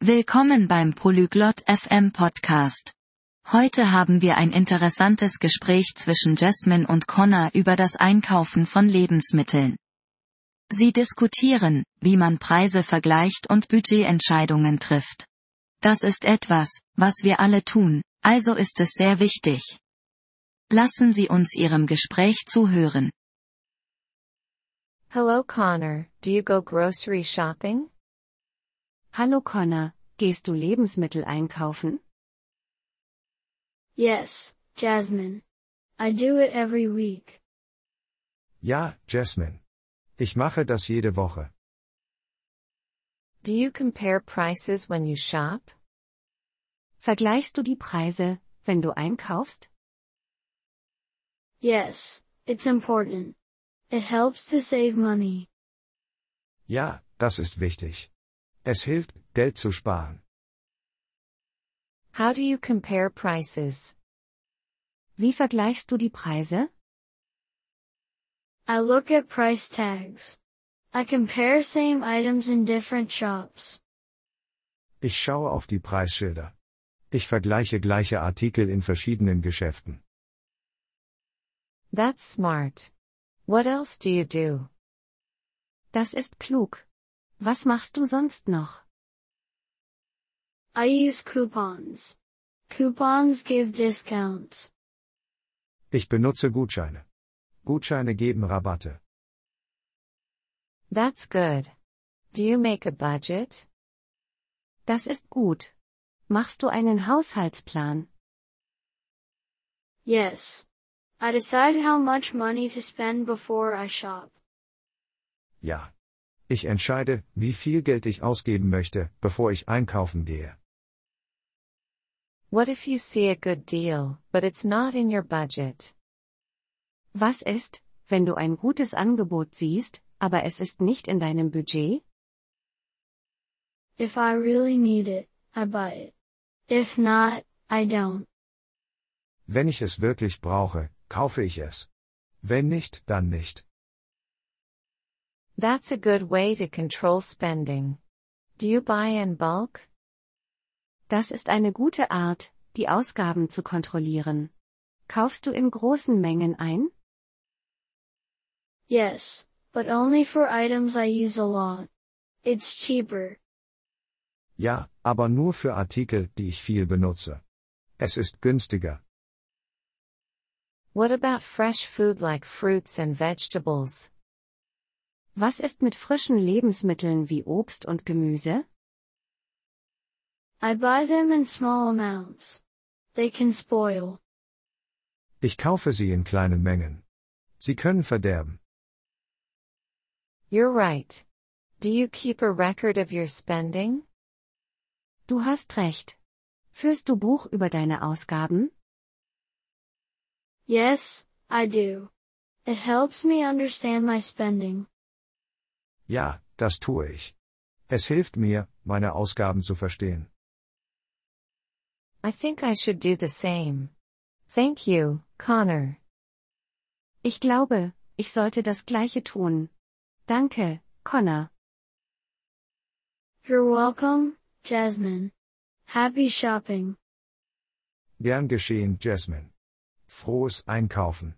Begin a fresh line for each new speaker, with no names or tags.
Willkommen beim Polyglot FM Podcast. Heute haben wir ein interessantes Gespräch zwischen Jasmine und Connor über das Einkaufen von Lebensmitteln. Sie diskutieren, wie man Preise vergleicht und Budgetentscheidungen trifft. Das ist etwas, was wir alle tun, also ist es sehr wichtig. Lassen Sie uns Ihrem Gespräch zuhören.
Hello Connor, do you go grocery shopping?
Hallo Connor, gehst du Lebensmittel einkaufen?
Yes, Jasmine. I do it every week.
Ja, Jasmine. Ich mache das jede Woche.
Do you compare prices when you shop?
Vergleichst du die Preise, wenn du einkaufst?
Yes, it's important. It helps to save money.
Ja, das ist wichtig. Es hilft, Geld zu sparen.
How do you compare prices?
Wie vergleichst du die Preise?
I look at price tags. I compare same items in different shops.
Ich schaue auf die Preisschilder. Ich vergleiche gleiche Artikel in verschiedenen Geschäften.
That's smart. What else do you do?
Das ist klug. Was machst du sonst noch?
I use coupons. Coupons give discounts.
Ich benutze Gutscheine. Gutscheine geben Rabatte.
That's good. Do you make a budget?
Das ist gut. Machst du einen Haushaltsplan?
Yes. I decide how much money to spend before I shop.
Ja. Ich entscheide, wie viel Geld ich ausgeben möchte, bevor ich einkaufen gehe.
What if you see a good deal, but it's not in your budget?
Was ist, wenn du ein gutes Angebot siehst, aber es ist nicht in deinem Budget?
If I really need it, I buy it. If not, I don't.
Wenn ich es wirklich brauche, kaufe ich es. Wenn nicht, dann nicht.
That's a good way to control spending. Do you buy in bulk?
Das ist eine gute Art, die Ausgaben zu kontrollieren. Kaufst du in großen Mengen ein?
Yes, but only for items I use a lot. It's cheaper.
Ja, aber nur für Artikel, die ich viel benutze. Es ist günstiger.
What about fresh food like fruits and vegetables?
Was ist mit frischen Lebensmitteln wie Obst und Gemüse?
I buy them in small amounts. They can spoil.
Ich kaufe sie in kleinen Mengen. Sie können verderben.
You're right. Do you keep a record of your spending?
Du hast recht. Führst du Buch über deine Ausgaben?
Yes, I do. It helps me understand my spending.
Ja, das tue ich. Es hilft mir, meine Ausgaben zu verstehen.
I think I should do the same. Thank you, Connor.
Ich glaube, ich sollte das gleiche tun. Danke, Connor.
You're welcome, Jasmine. Happy shopping.
Gern geschehen, Jasmine. Frohes Einkaufen.